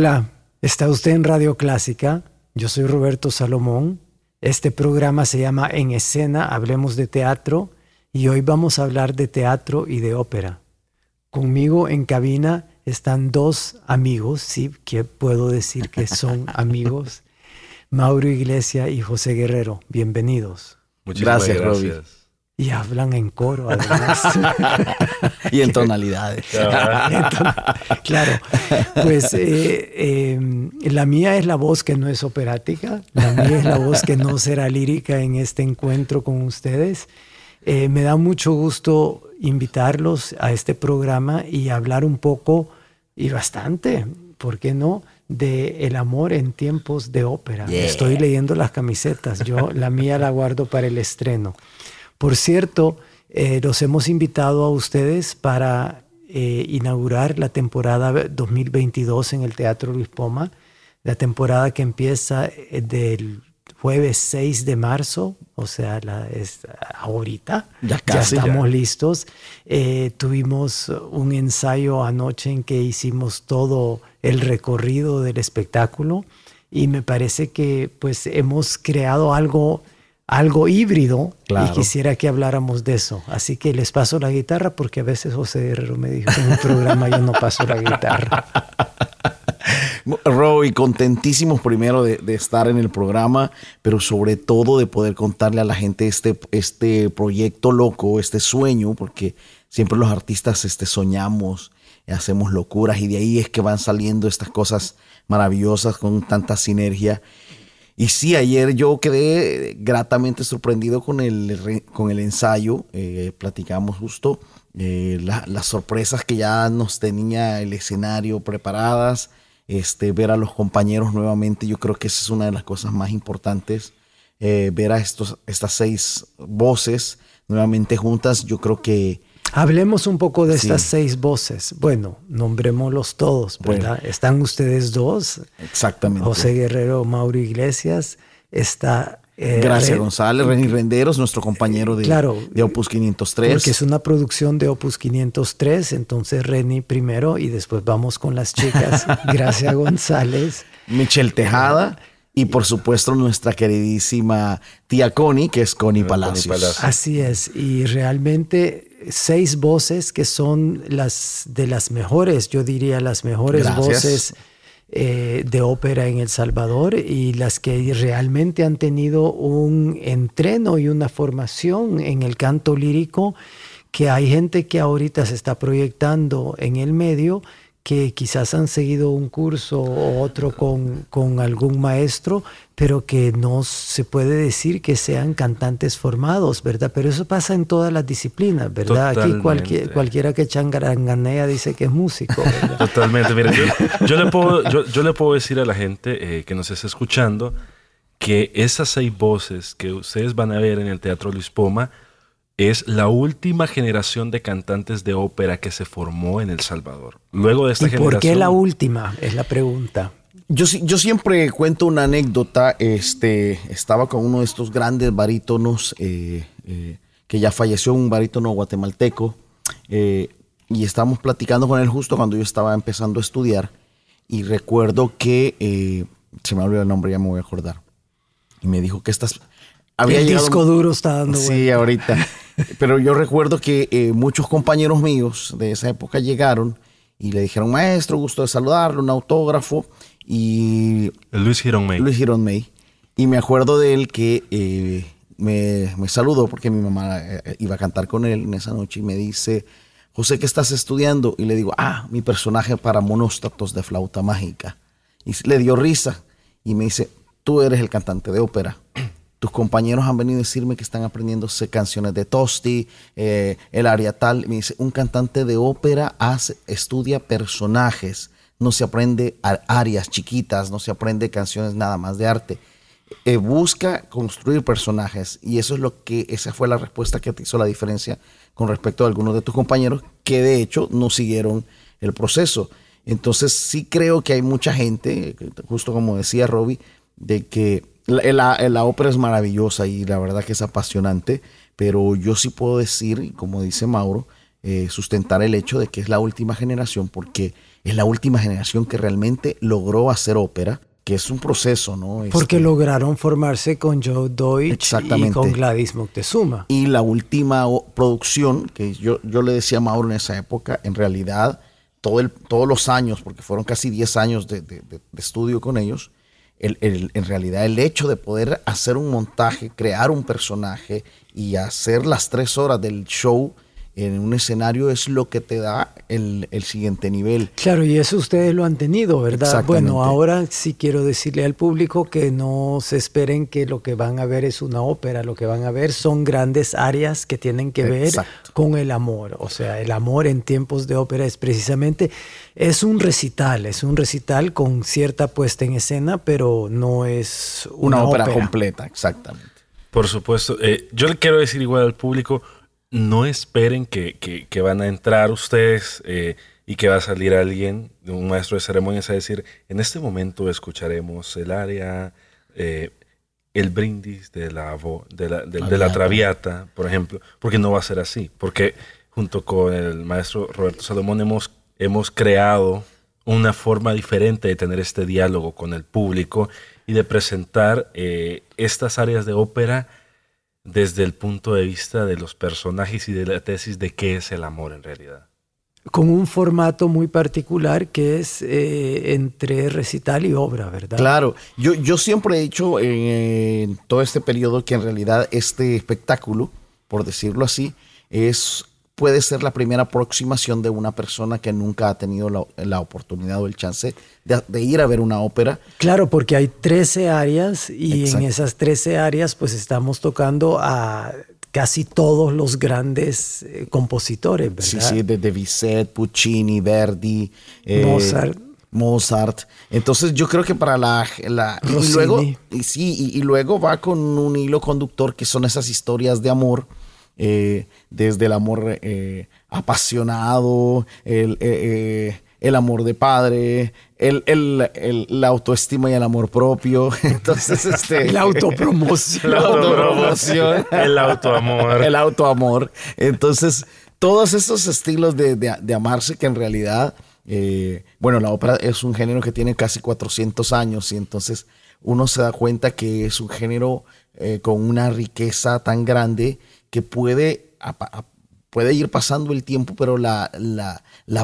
Hola, está usted en Radio Clásica. Yo soy Roberto Salomón. Este programa se llama En Escena, Hablemos de Teatro y hoy vamos a hablar de teatro y de ópera. Conmigo en cabina están dos amigos, sí, que puedo decir que son amigos, Mauro Iglesia y José Guerrero. Bienvenidos. Muchas gracias, gracias. Y hablan en coro, además. y en tonalidades. claro. Pues eh, em, la mía es la voz que no es operática, la mía es la voz que no será lírica en este encuentro con ustedes. Eh, me da mucho gusto invitarlos a este programa y hablar un poco y bastante, ¿por qué no? de el amor en tiempos de ópera. Estoy leyendo las camisetas, yo la mía la guardo para el estreno. Por cierto, eh, los hemos invitado a ustedes para eh, inaugurar la temporada 2022 en el Teatro Luis Poma, la temporada que empieza eh, del jueves 6 de marzo, o sea, la, es ahorita, ya, casi, estamos listos. tuvimos un ensayo anoche en que hicimos todo el recorrido del espectáculo y me parece que pues hemos creado algo algo híbrido y quisiera que habláramos de eso. Así que les paso la guitarra porque a veces José Herrero me dijo en un programa yo no paso la guitarra. Roy, contentísimos primero de, estar en el programa, pero sobre todo de poder contarle a la gente este, este proyecto loco, este sueño, porque siempre los artistas este, soñamos, hacemos locuras y de ahí es que van saliendo estas cosas maravillosas con tanta sinergia. Y sí, ayer yo quedé gratamente sorprendido con el, con el ensayo. Eh, platicamos justo eh, las sorpresas que ya nos tenía el escenario preparadas. Este, ver a los compañeros nuevamente, yo creo que esa es una de las cosas más importantes. Eh, ver a estos, estas seis voces nuevamente juntas, yo creo que Hablemos un poco de estas seis voces. Bueno, nombrémoslos todos, ¿verdad? Están ustedes dos. Exactamente. José Guerrero, Mauro Iglesias. Está. Eh, Gracias González, Reni Renderos, nuestro compañero de, de Opus 503. Porque es una producción de Opus 503, entonces Reni primero y después vamos con las chicas. Gracias González. Michelle Tejada. Y por supuesto nuestra queridísima tía Connie, que es Connie Palacios. Así es, y realmente seis voces que son las de las mejores, yo diría las mejores voces eh, de ópera en El Salvador y las que realmente han tenido un entreno y una formación en el canto lírico, que hay gente que ahorita se está proyectando en el medio que quizás han seguido un curso o otro con, con, algún maestro, pero que no se puede decir que sean cantantes formados, ¿verdad? Pero eso pasa en todas las disciplinas, ¿verdad? Aquí cualquier, cualquiera que changaranganea dice que es músico. Totalmente. Mira, yo, le puedo, yo, le puedo decir a la gente eh, que nos está escuchando que esas seis voces que ustedes van a ver en el Teatro Luis Poma, es la última generación de cantantes de ópera que se formó en El Salvador. Luego de esta ¿Y generación. ¿Por qué la última? Es la pregunta. Yo, yo siempre cuento una anécdota. Este, estaba con uno de estos grandes barítonos eh, eh, que ya falleció, un barítono guatemalteco. Eh, y estábamos platicando con él justo cuando yo estaba empezando a estudiar. Y recuerdo que se me olvidó el nombre, ya me voy a acordar. Y me dijo que estas. Había el disco duro está dando. Sí, ahorita. Pero yo recuerdo que eh, muchos compañeros míos de esa época llegaron y le dijeron, maestro, gusto de saludarlo, un autógrafo. Y... Luis Girón May. Luis Girón May. Y me acuerdo de él que eh, me, saludó porque mi mamá eh, iba a cantar con él en esa noche y me dice, José, ¿qué estás estudiando? Y le digo, ah, mi personaje para monóstatos de flauta mágica. Y le dio risa y me dice, tú eres el cantante de ópera. Tus compañeros han venido a decirme que están aprendiéndose canciones de Tosti, eh, el área tal. Me dice, un cantante de ópera hace, estudia personajes, no se aprende áreas chiquitas, no se aprende canciones nada más de arte. Eh, busca construir personajes y eso es lo que, esa fue la respuesta que te hizo la diferencia con respecto a algunos de tus compañeros que de hecho no siguieron el proceso. Entonces sí creo que hay mucha gente, justo como decía Robbie, de que la, ópera es maravillosa y la verdad que es apasionante, pero yo sí puedo decir, como dice Mauro, eh, sustentar el hecho de que es la última generación porque es la última generación que realmente logró hacer ópera, que es un proceso, ¿no? Porque este, lograron formarse con Joe Deutsch y con Gladys Moctezuma. Y la última producción, que yo, yo le decía a Mauro en esa época, en realidad todo el, todos los años, porque fueron casi 10 años de estudio con ellos, en realidad el hecho de poder hacer un montaje, crear un personaje y hacer las tres horas del show en un escenario es lo que te da el, siguiente nivel. Claro, y eso ustedes lo han tenido, ¿verdad? Bueno, ahora sí quiero decirle al público que no se esperen que lo que van a ver es una ópera, lo que van a ver son grandes áreas que tienen que ver con el amor. O sea, el amor en tiempos de ópera es precisamente, es un recital, es un recital con cierta puesta en escena, pero no es una, ópera, completa, exactamente. Por supuesto, eh, yo le quiero decir igual al público, no esperen que, van a entrar ustedes eh, y que va a salir alguien, un maestro de ceremonias, a decir, en este momento escucharemos el área, eh, el brindis de la, de la, de, la traviata, por ejemplo, porque no va a ser así, porque junto con el maestro Roberto Salomón hemos, hemos creado una forma diferente de tener este diálogo con el público y de presentar eh, estas áreas de ópera desde el punto de vista de los personajes y de la tesis de qué es el amor en realidad. Con un formato muy particular que es eh, entre recital y obra, ¿verdad? Claro, yo, yo siempre he dicho en todo este periodo que en realidad este espectáculo, por decirlo así, es puede ser la primera aproximación de una persona que nunca ha tenido la, oportunidad o el chance de, ir a ver una ópera. Claro, porque hay 13 áreas y en esas 13 áreas pues estamos tocando a casi todos los grandes eh, compositores, ¿verdad? Sí, sí, desde Bizet, Puccini, Verdi, eh, Mozart. Mozart. Entonces yo creo que para la... y luego, y, sí, y luego va con un hilo conductor que son esas historias de amor eh, desde el amor eh, apasionado, eh, el, amor de padre, el, la autoestima y el amor propio. Entonces, este. la autopromoción. La autopromoción. el autoamor. El autoamor. Entonces, todos esos estilos de, amarse que en realidad. bueno, la ópera es un género que tiene casi 400 años y entonces uno se da cuenta que es un género con una riqueza tan grande que puede, puede ir pasando el tiempo, pero la,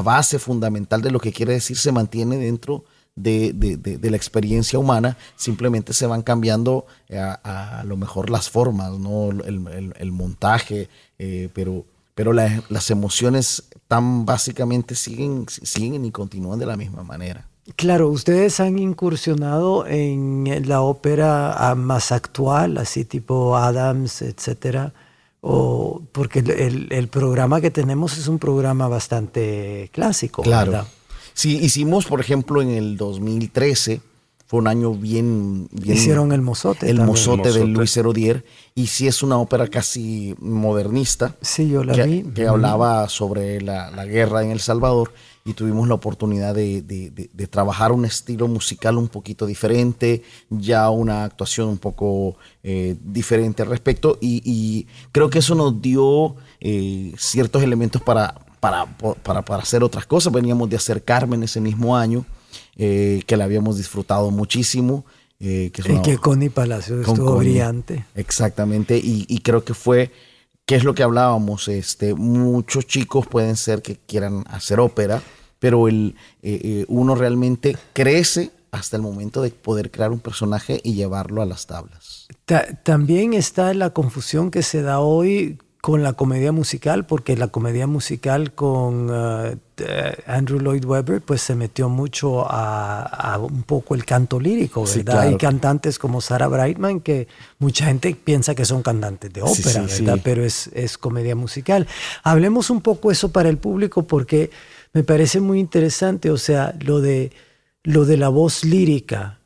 base fundamental de lo que quiere decir se mantiene dentro de, la experiencia humana, simplemente se van cambiando eh, a, lo mejor las formas, ¿no? el, montaje, eh, pero, pero las emociones tan básicamente siguen, siguen y continúan de la misma manera. Claro, ustedes han incursionado en la ópera ah, más actual, así tipo Adams, etcétera o porque el, programa que tenemos es un programa bastante clásico. Claro. Sí, hicimos, por ejemplo, en el 2013, fue un año bien... Hicieron el Mozote. El Mozote de Luis Herodier, y sí es una ópera casi modernista. Sí, yo la que, vi. Que hablaba sobre la, la guerra en El Salvador y tuvimos la oportunidad de, trabajar un estilo musical un poquito diferente, ya una actuación un poco eh, diferente al respecto y, creo que eso nos dio eh, ciertos elementos para, para, para, hacer otras cosas. Veníamos de hacer Carmen ese mismo año, eh, que la habíamos disfrutado muchísimo. que, es que Connie Palacio estuvo brillante. Exactamente, y, y creo que fue ¿Qué es lo que hablábamos? Este, muchos chicos pueden ser que quieran hacer ópera, pero el, eh, eh, uno realmente crece hasta el momento de poder crear un personaje y llevarlo a las tablas. también está la confusión que se da hoy con la comedia musical, porque la comedia musical con uh, Andrew Lloyd Webber, pues se metió mucho a, un poco el canto lírico, ¿verdad? Hay cantantes como Sarah Brightman que mucha gente piensa que son cantantes de ópera, ¿verdad? Pero es, es comedia musical. Hablemos un poco eso para el público porque me parece muy interesante, o sea, lo de, lo de la voz lírica.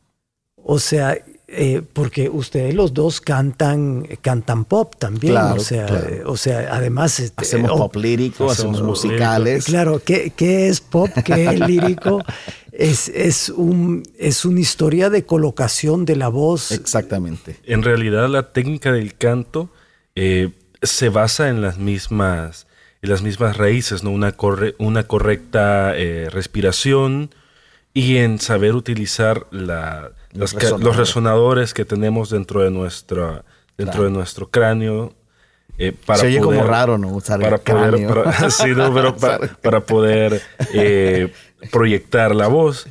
O sea, eh, porque ustedes los dos cantan, cantan pop también. o, sea, o sea, además... Este, hacemos pop lírico, hacemos, musicales. Claro, ¿qué, ¿qué, es pop? ¿Qué es lírico? es, es, un, es una historia de colocación de la voz. Exactamente. En realidad la técnica del canto eh, se basa en las mismas, en las mismas raíces, ¿no? Una, corre, una correcta eh, respiración y en saber utilizar la los, resonadores. que tenemos dentro de, nuestra, dentro de nuestro cráneo. Eh, para Se oye como raro, ¿no? Usar para poder, para, poder eh, proyectar la voz.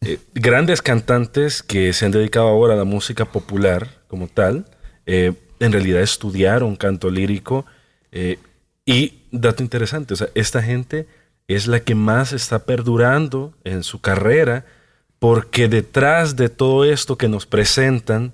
Eh, grandes cantantes que se han dedicado ahora a la música popular como tal, en realidad estudiaron canto lírico. y dato interesante, o sea, esta gente es la que más está perdurando en su carrera porque detrás de todo esto que nos presentan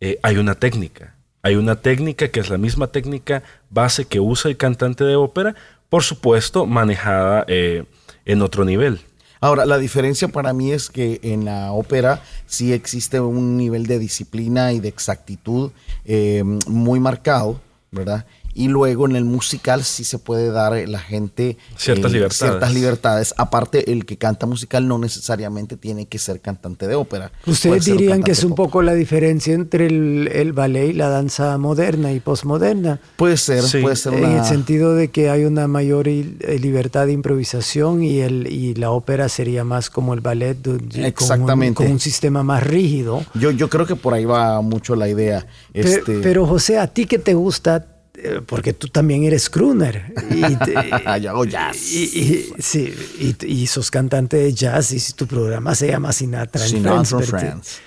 eh, hay una técnica. Hay una técnica que es la misma técnica base que usa el cantante de ópera, por supuesto, manejada eh, en otro nivel. Ahora, la diferencia para mí es que en la ópera sí existe un nivel de disciplina y de exactitud eh, muy marcado, ¿verdad? Y luego en el musical sí se puede dar a la gente ciertas, eh, libertades. ciertas libertades. Aparte, el que canta musical no necesariamente tiene que ser cantante de ópera. Ustedes dirían que es un poco la diferencia entre el, ballet y la danza moderna y postmoderna. Puede ser, puede ser. En el sentido de que hay una mayor eh, libertad de improvisación y, el, y la ópera sería más como el ballet, Exactamente. Con, un, sistema más rígido. Yo, yo creo que por ahí va mucho la idea. Este... pero José, ¿a ti qué te gusta? Eh, porque tú también eres crooner. Y Yo hago jazz. Y, sí, y, sos cantante de jazz y si tu programa se llama Sinatra, Sinatra Friends.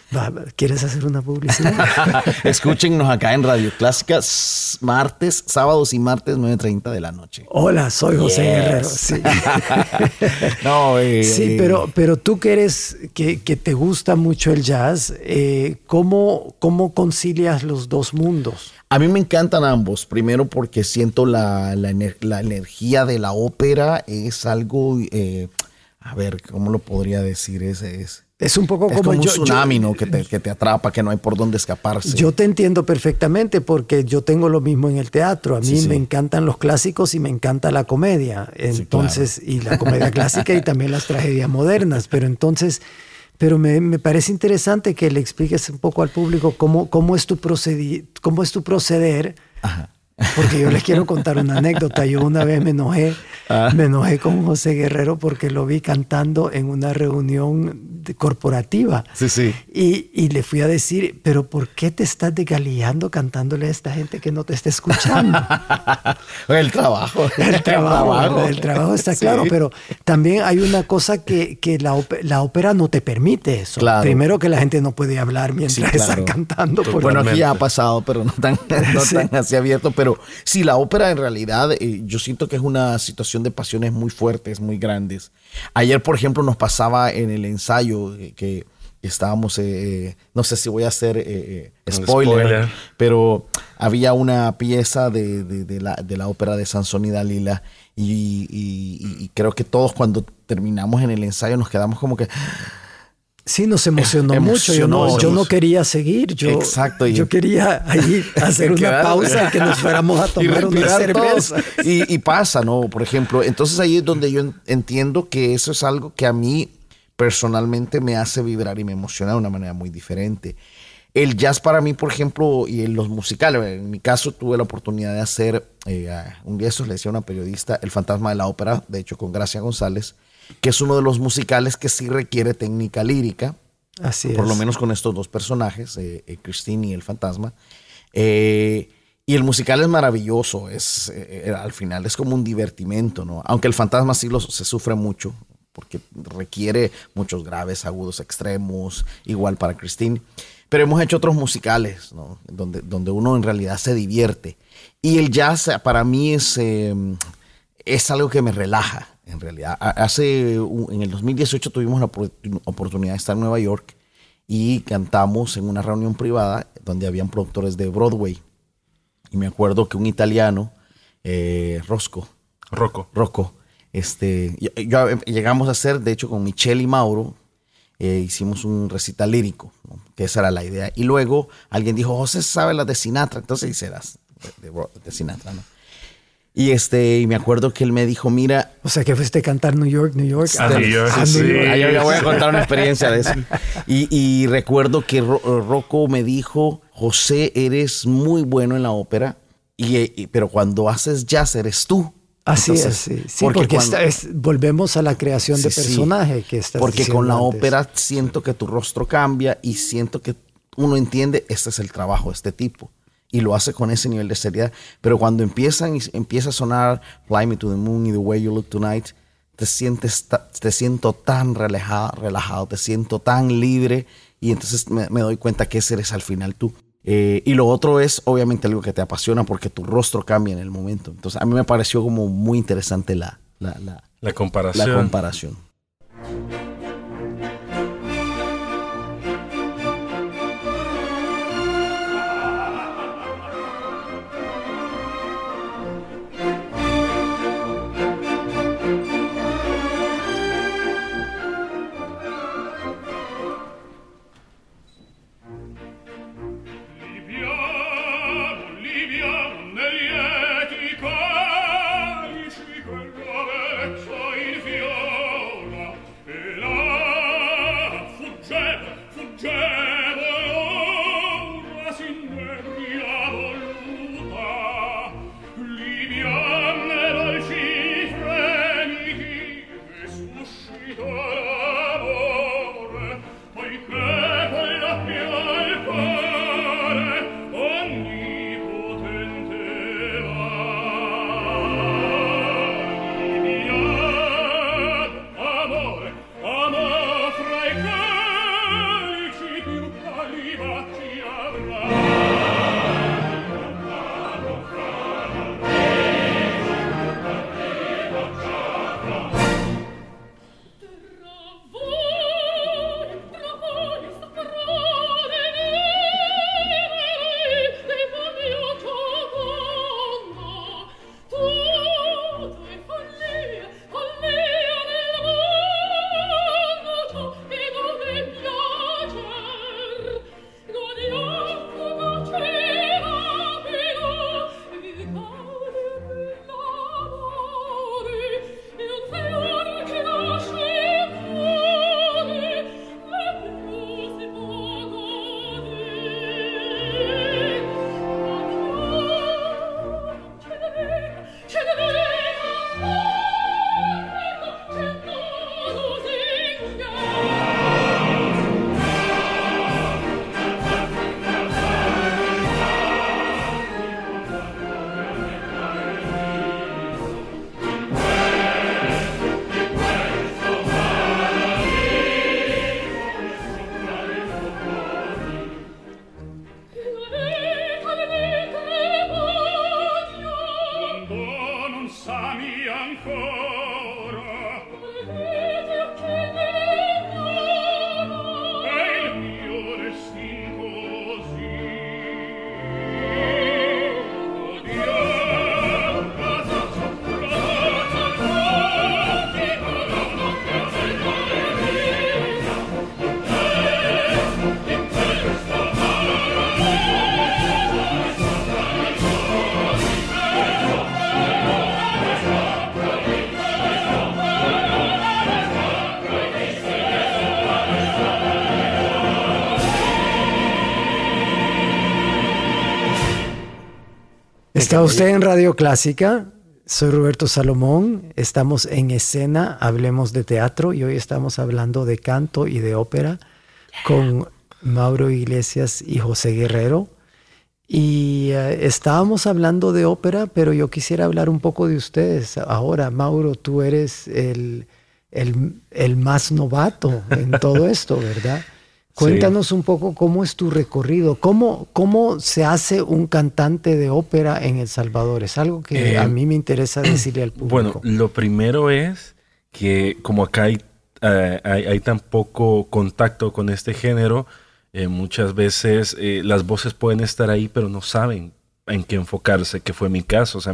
¿Quieres hacer una publicidad? Escúchenos acá en Radio Clásica martes, sábados y martes 9.30 de la noche. Hola, soy José Guerrero. Sí, no, eh, sí pero, pero tú que eres, que, que te gusta mucho el jazz, eh, ¿cómo, ¿cómo concilias los dos mundos? A mí me encantan ambos. Primero porque siento la, la, energía de la ópera. Es algo, eh, a ver, ¿cómo lo podría decir? Es, es, es un poco como, un tsunami, ¿no? Que te, que te, atrapa, que no hay por dónde escaparse. Yo te entiendo perfectamente porque yo tengo lo mismo en el teatro. A mí me encantan los clásicos y me encanta la comedia. Entonces, y la comedia clásica y también las tragedias modernas. Pero entonces pero me, me, parece interesante que le expliques un poco al público cómo, cómo, es, tu procedi cómo es tu proceder Ajá. Porque yo les quiero contar una anécdota. Yo una vez me enojé, ah. me enojé con José Guerrero porque lo vi cantando en una reunión corporativa. Sí, sí. Y, y, le fui a decir, pero ¿por qué te estás desgaleando cantándole a esta gente que no te está escuchando? el trabajo. El trabajo. El trabajo está claro, pero también hay una cosa que, que la, la, ópera no te permite eso. Primero que la gente no puede hablar mientras está cantando. bueno, aquí ya ha pasado, pero no tan, no tan así abierto. Pero sí, la ópera en realidad, eh, yo siento que es una situación de pasiones muy fuertes, muy grandes. Ayer, por ejemplo, nos pasaba en el ensayo eh, que estábamos, eh, no sé si voy a hacer spoiler, pero había una pieza de, la, ópera de Sansón y Dalila y, y, creo que todos cuando terminamos en el ensayo nos quedamos como que Sí, nos emocionó mucho. Yo no, yo no quería seguir. Yo, Exacto. Yo quería ahí hacer una pausa y que nos fuéramos a tomar una cerveza. Y, y, pasa, ¿no? Por ejemplo, entonces ahí es donde yo entiendo que eso es algo que a mí personalmente me hace vibrar y me emociona de una manera muy diferente. El jazz para mí, por ejemplo, y en los musicales, en mi caso tuve la oportunidad de hacer, eh, un día eso le decía a una periodista, El fantasma de la ópera, de hecho con Gracia González, que es uno de los musicales que sí requiere técnica lírica. Así por lo menos con estos dos personajes, eh, eh, Christine y el fantasma. Eh, y el musical es maravilloso, es, al final es como un divertimento, ¿no? Aunque el fantasma sí lo, se sufre mucho, porque requiere muchos graves, agudos, extremos, igual para Christine. Pero hemos hecho otros musicales, ¿no? Donde, donde uno en realidad se divierte. Y el jazz para mí es, eh, es algo que me relaja, en realidad. Hace, en el 2018 tuvimos la oportunidad de estar en Nueva York y cantamos en una reunión privada donde habían productores de Broadway. Y me acuerdo que un italiano, eh, Rosco, Rocco, Rocco, este, llegamos a hacer, de hecho, con Michelle y Mauro, eh, hicimos un recital lírico, que esa era la idea. Y luego alguien dijo, José sabe las de Sinatra, entonces hice las de, Sinatra, ¿no? Y este, y me acuerdo que él me dijo, mira. O sea, que fuiste a cantar New York, New York. Ah, New York, sí. Yo voy a contar una experiencia de eso. Y, y recuerdo que Rocco me dijo, José, eres muy bueno en la ópera, y, pero cuando haces jazz eres tú. Así es, sí, porque, volvemos a la creación de personaje que estás Porque con la ópera siento que tu rostro cambia y siento que uno entiende, este es el trabajo de este tipo. Y lo hace con ese nivel de seriedad. Pero cuando empiezan y empieza a sonar Fly Me to the Moon y The Way You Look Tonight, te sientes, te siento tan relajado, relajado, te siento tan libre y entonces me, me doy cuenta que ese eres al final tú. Eh, y lo otro es obviamente algo que te apasiona porque tu rostro cambia en el momento. Entonces a mí me pareció como muy interesante la, la, la, la comparación. La comparación. Está usted en Radio Clásica. Soy Roberto Salomón. Estamos en escena, hablemos de teatro y hoy estamos hablando de canto y de ópera con Mauro Iglesias y José Guerrero. Y eh, estábamos hablando de ópera, pero yo quisiera hablar un poco de ustedes. Ahora, Mauro, tú eres el, el, el más novato en todo esto, ¿verdad? Cuéntanos un poco cómo es tu recorrido, cómo, cómo se hace un cantante de ópera en El Salvador. Es algo que Eh, a mí me interesa decirle al público. Bueno, lo primero es que como acá hay, eh, hay, hay tan poco contacto con este género, eh, muchas veces eh, las voces pueden estar ahí, pero no saben en qué enfocarse, que fue mi caso. O sea,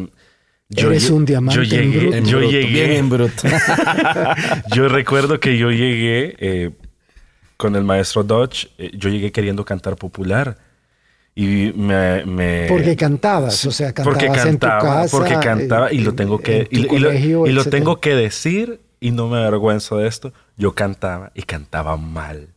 Eres lle- un diamante Yo en llegué, bruto. Yo llegué, bien en bruto. yo recuerdo que yo llegué eh, con el maestro Dodge, eh, yo llegué queriendo cantar popular. Y me... me- Porque cantabas, o sea, cantabas porque en tu cantaba, casa. porque cantaba y lo en- tengo que en tu y, y lo, colegio, y lo tengo que decir y no me avergüenzo de esto. Yo cantaba y cantaba mal.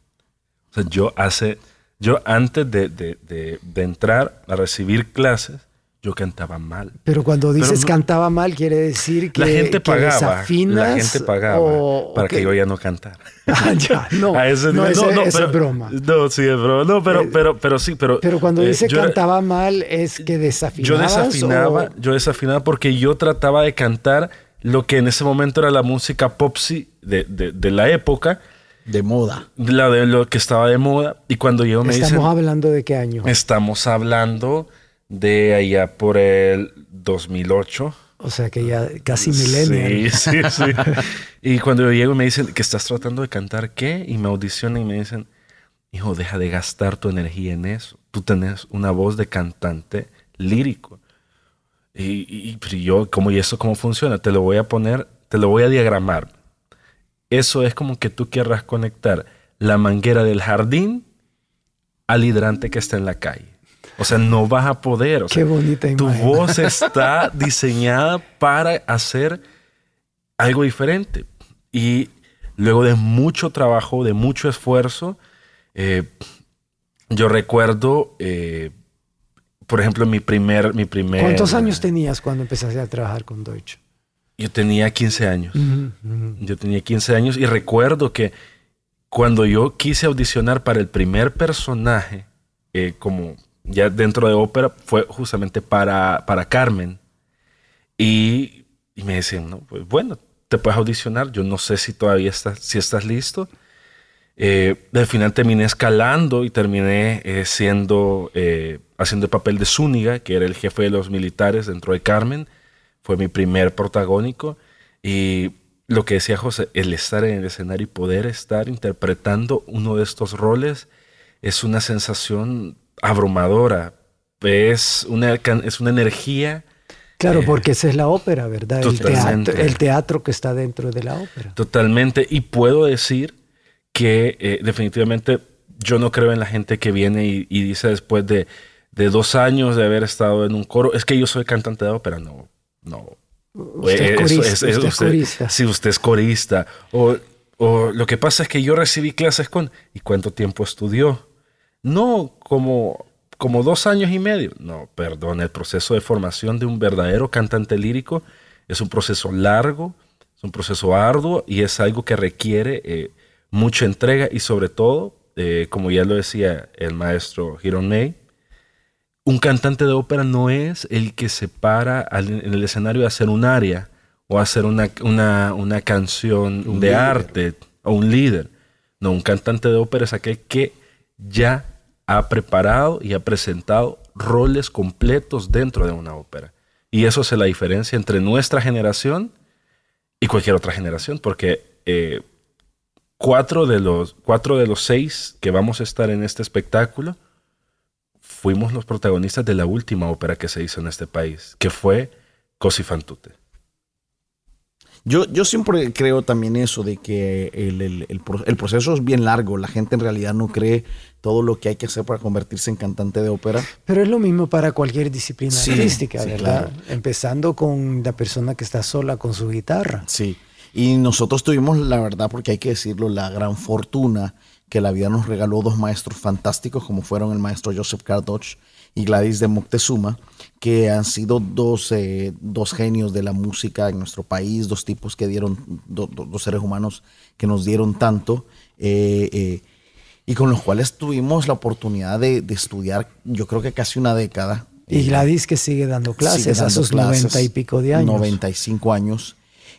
O sea, yo hace yo antes de, de- de- de entrar a recibir clases, yo cantaba mal. Pero cuando dices no- cantaba mal, quiere decir que, la gente que pagaba, desafinas la gente pagaba o- para que yo ya no cantara. Ah, ya, no, A ese no, nivel. ese- ese pero- es broma. No, sí es broma. No, pero, Eh, pero, pero sí, pero. Pero cuando eh, dice cantaba mal, es que desafinabas. Yo desafinaba, o- yo desafinaba porque yo trataba de cantar lo que en ese momento era la música popsy de, de, de la época, De moda. la de lo que estaba de moda. Y cuando yo me Estamos dicen, hablando de qué año. estamos hablando de allá por el 2008. O sea que ya casi millennial. Sí, sí, sí. y cuando yo llego y me dicen que estás tratando de cantar qué, y me audicionan y me dicen, hijo, deja de gastar tu energía en eso. Tú tenés una voz de cantante lírico. Y, y- pero yo, ¿cómo y eso cómo funciona? Te lo voy a poner, te lo voy a diagramar. Eso es como que tú querrás conectar la manguera del jardín al hidrante que está en la calle. O sea, no vas a poder. O Qué bonita tu imagen. voz está diseñada para hacer algo diferente. Y luego de mucho trabajo, de mucho esfuerzo, eh, yo recuerdo, eh, por ejemplo, mi primer, mi primer... ¿Cuántos años tenías cuando empezaste a trabajar con Deutsche? Yo tenía 15 años. Yo tenía 15 años y recuerdo que cuando yo quise audicionar para el primer personaje, eh, como ya dentro de ópera, fue justamente para, para Carmen. Y, y me decían, no, pues bueno, te puedes audicionar. Yo no sé si todavía estás, si estás listo. Eh, al final terminé escalando y terminé eh, siendo, eh, haciendo el papel de Zúñiga, que era el jefe de los militares dentro de Carmen. Fue mi primer protagónico. Y lo que decía José, el estar en el escenario y poder estar interpretando uno de estos roles es una sensación abrumadora. Es una, es una energía Claro, Eh, porque esa es la ópera, ¿verdad? El teatro, el teatro que está dentro de la ópera. Totalmente. Y puedo decir que eh, definitivamente yo no creo en la gente que viene y, y dice después de, de dos años de haber estado en un coro, es que yo soy cantante de ópera. No, no. Usted es Eh, corista, usted es- es usted- corista. Si usted es corista. O, o lo que pasa es que yo recibí clases con... ¿Y cuánto tiempo estudió? No, como, como dos años y medio. No, perdón, el proceso de formación de un verdadero cantante lírico es un proceso largo, es un proceso arduo y es algo que requiere eh, mucha entrega y sobre todo, eh, como ya lo decía el maestro Hiron May, un cantante de ópera no es el que se para al- en el escenario a hacer un aria o a hacer una, una, una canción Un de líder. arte o un líder. No, un cantante de ópera es aquel que ya ha preparado y ha presentado roles completos dentro de una ópera. Y eso es la diferencia entre nuestra generación y cualquier otra generación, porque eh, cuatro, de los, cuatro de los seis que vamos a estar en este espectáculo fuimos los protagonistas de la última ópera que se hizo en este país, que fue Cosi fan tutte. Yo, yo siempre creo también eso de que el, el- el pro- el proceso es bien largo. La gente en realidad no cree todo lo que hay que hacer para convertirse en cantante de ópera. Pero es lo mismo para cualquier disciplina Sí, artística, sí, ¿verdad? claro. Empezando con la persona que está sola con su guitarra. Sí. Y nosotros tuvimos, la verdad, porque hay que decirlo, la gran fortuna que la vida nos regaló dos maestros fantásticos, como fueron el maestro Joseph Cardoch y Gladys de Moctezuma, que han sido dos, eh, dos genios de la música en nuestro país, dos tipos que dieron, do- do- dos seres humanos que nos dieron tanto. eh, eh, y con los cuales tuvimos la oportunidad de, de estudiar, yo creo que casi una década. Y Eh, Gladys que sigue dando clases sigue a sus noventa y pico de años. 95 años.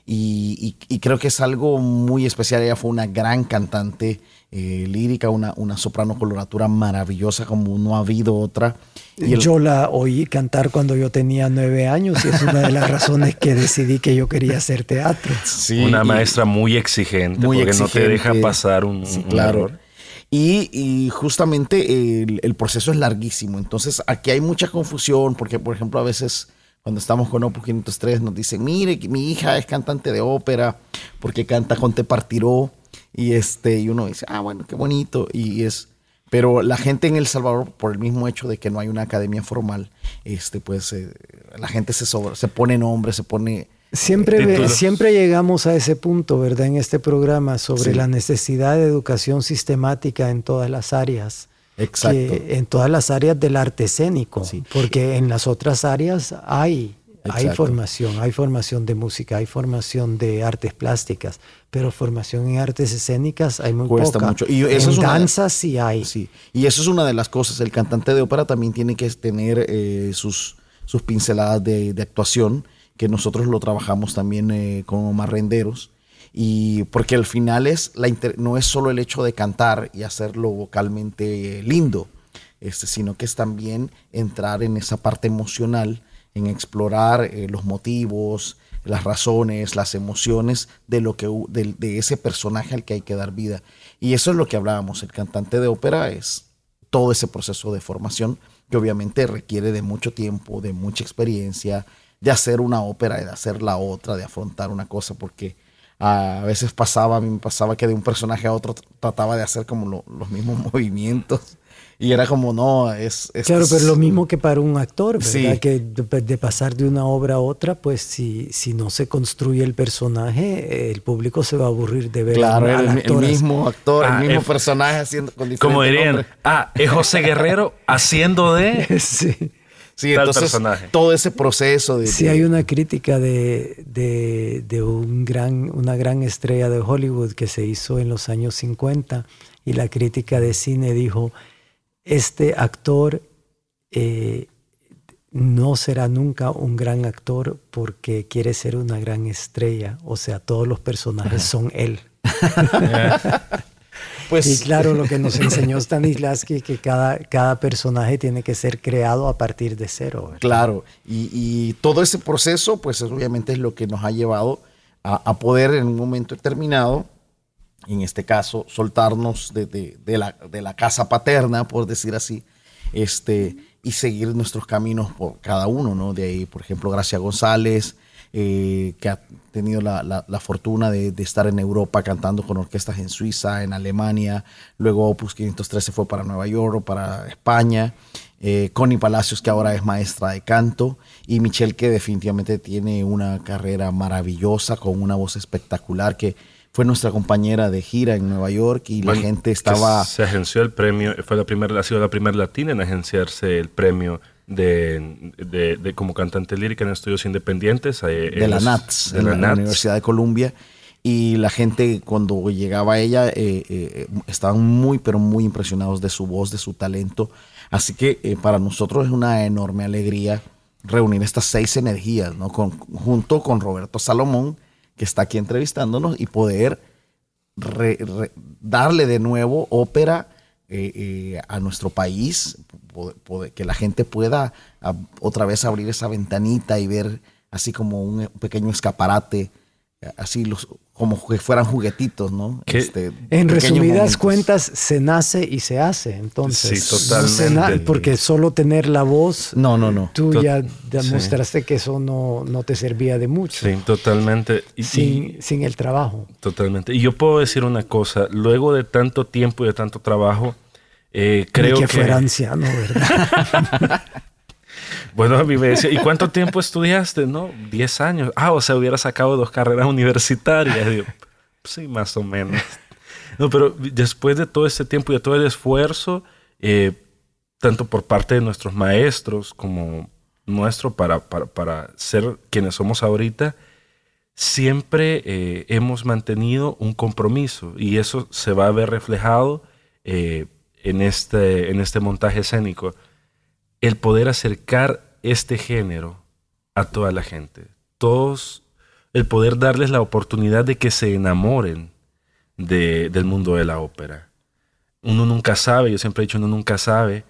Y, creo que es algo muy especial. Ella fue una gran cantante eh, lírica, una, una soprano coloratura maravillosa como no ha habido otra. Y Yo la oí cantar cuando yo tenía nueve años y es una de las razones que decidí que yo quería hacer teatro. una maestra muy exigente porque no te deja pasar un, claro. Y, justamente el, proceso es larguísimo. Entonces aquí hay mucha confusión porque, por ejemplo, a veces cuando estamos con Opus 503 nos dicen, mire, mi hija es cantante de ópera porque canta con Te Partiró. Y, este, y uno dice, ah, bueno, qué bonito. Y es, pero la gente en El Salvador, por el mismo hecho de que no hay una academia formal, este, pues eh, la gente se, se pone nombre, se pone... Siempre, siempre llegamos a ese punto, ¿verdad? En este programa sobre la necesidad de educación sistemática en todas las áreas. Exacto. en todas las áreas del arte escénico, porque en las otras áreas hay, hay formación, hay formación de música, hay formación de artes plásticas, pero formación en artes escénicas hay muy Cuesta mucho. Y eso en es danza sí hay. Sí. Y eso es una de las cosas. El cantante de ópera también tiene que tener eh, sus, sus pinceladas de, actuación, que nosotros lo trabajamos también eh, como marrenderos y porque al final es la no es solo el hecho de cantar y hacerlo vocalmente lindo, este, sino que es también entrar en esa parte emocional, en explorar eh, los motivos, las razones, las emociones de, lo que, de, ese personaje al que hay que dar vida. Y eso es lo que hablábamos, el cantante de ópera es todo ese proceso de formación que obviamente requiere de mucho tiempo, de mucha experiencia, de hacer una ópera de hacer la otra, de afrontar una cosa, porque a veces pasaba, a mí me pasaba que de un personaje a otro trataba de hacer como los mismos movimientos. Y era como, no, es... claro, pero lo mismo que para un actor, ¿verdad? Que de, pasar de una obra a otra, pues si, si no se construye el personaje, el público se va a aburrir de ver claro, el, el, mismo actor, el ah, mismo personaje haciendo con Como dirían, ah, es José Guerrero haciendo de... sí. Sí, entonces todo ese proceso de... Sí, hay una crítica de, de, un gran, una gran estrella de Hollywood que se hizo en los años 50 y la crítica de cine dijo, este actor eh, no será nunca un gran actor porque quiere ser una gran estrella, o sea, todos los personajes son él. Pues, y claro, lo que nos enseñó Stanislavski, que cada, cada personaje tiene que ser creado a partir de cero. Claro, y, todo ese proceso, pues obviamente es lo que nos ha llevado a, poder en un momento determinado, en este caso, soltarnos de, la, casa paterna, por decir así, este, y seguir nuestros caminos por cada uno, ¿no? De ahí, por ejemplo, Gracia González, eh, que ha tenido la, fortuna de, estar en Europa cantando con orquestas en Suiza, en Alemania, luego Opus 513 fue para Nueva York para España, eh, Connie Palacios que ahora es maestra de canto y Michelle que definitivamente tiene una carrera maravillosa con una voz espectacular que fue nuestra compañera de gira en Nueva York y la gente estaba... Se agenció el premio, fue la primera, ha sido la primera latina en agenciarse el premio de, de, como cantante lírica en estudios independientes. Eh, de la NATS, de, la, Universidad de Columbia. Y la gente cuando llegaba a ella eh, eh, estaban muy, pero muy impresionados de su voz, de su talento. Así que para nosotros es una enorme alegría reunir estas seis energías, ¿no? Con, junto con Roberto Salomón, que está aquí entrevistándonos, y poder darle de nuevo ópera eh, eh, a nuestro país, que la gente pueda otra vez abrir esa ventanita y ver así como un pequeño escaparate, así los, como que fueran juguetitos, ¿no? Este, en resumidas cuentas, se nace y se hace, entonces. Sí, totalmente. porque solo tener la voz, no, no, no. tú ya demostraste que eso no, no, te servía de mucho. Sí, totalmente. Y, sin, sin el trabajo. Totalmente. Y yo puedo decir una cosa, luego de tanto tiempo y de tanto trabajo, eh, creo que... que fuera anciano, ¿verdad? Bueno, a mí me decía, ¿y cuánto tiempo estudiaste? No, 10 años. Ah, o sea, hubiera sacado dos carreras universitarias. Digo, sí, más o menos. No, pero después de todo este tiempo y de todo el esfuerzo, eh, tanto por parte de nuestros maestros como nuestro para, para, ser quienes somos ahorita, siempre eh, hemos mantenido un compromiso y eso se va a ver reflejado eh, en, este, en este montaje escénico el poder acercar este género a toda la gente. Todos el poder darles la oportunidad de que se enamoren del mundo de la ópera. Uno nunca sabe, yo siempre he dicho, uno nunca sabe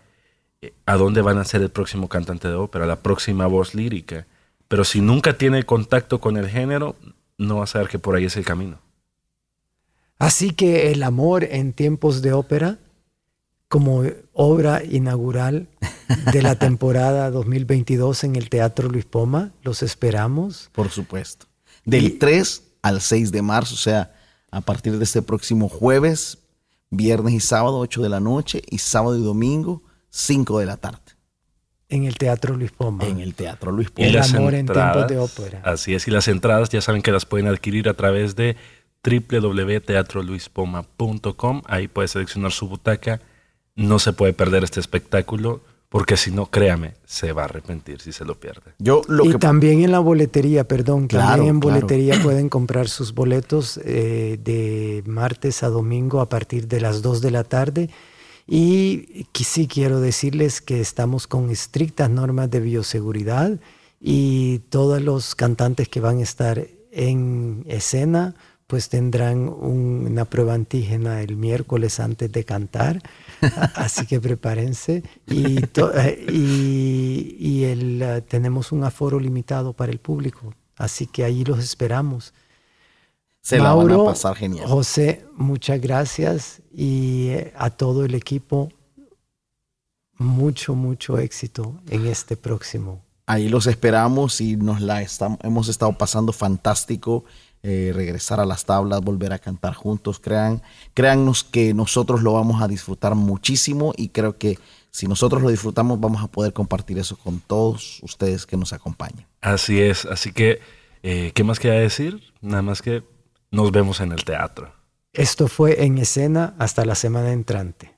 eh, a dónde van a ser el próximo cantante de ópera, la próxima voz lírica. Pero si nunca tiene contacto con el género, no va a saber que por ahí es el camino. Así que el amor en tiempos de ópera, como obra inaugural de la temporada 2022 en el Teatro Luis Poma, los esperamos. Por supuesto. Del 3 al 6 de marzo, o sea, a partir de este próximo jueves, viernes y sábado, 8 de la noche, y sábado y domingo, 5 de la tarde. En el Teatro Luis Poma. En el Teatro Luis Poma. El amor en tiempos de ópera. Así es, y las entradas ya saben que las pueden adquirir a través de www.teatroluispoma.com. Ahí puede seleccionar su butaca. No se puede perder este espectáculo porque si no, créame, se va a arrepentir si se lo pierde. Yo lo y también en la boletería, perdón, también en boletería pueden comprar sus boletos eh, de martes a domingo a partir de las 2 de la tarde. Y sí quiero decirles que estamos con estrictas normas de bioseguridad y todos los cantantes que van a estar en escena pues tendrán una prueba antígena el miércoles antes de cantar, así que prepárense. Y, eh, y, el, eh, tenemos un aforo limitado para el público, así que ahí los esperamos. Se la van a pasar genial. José, muchas gracias y eh, a todo el equipo, mucho, mucho éxito en este próximo. Ahí los esperamos y nos la estamos, hemos estado pasando fantástico eh, regresar a las tablas, volver a cantar juntos. Crean, créannos que nosotros lo vamos a disfrutar muchísimo y creo que si nosotros lo disfrutamos vamos a poder compartir eso con todos ustedes que nos acompañan. Así es, así que, eh, ¿qué más queda decir? Nada más que nos vemos en el teatro. Esto fue en escena hasta la semana entrante.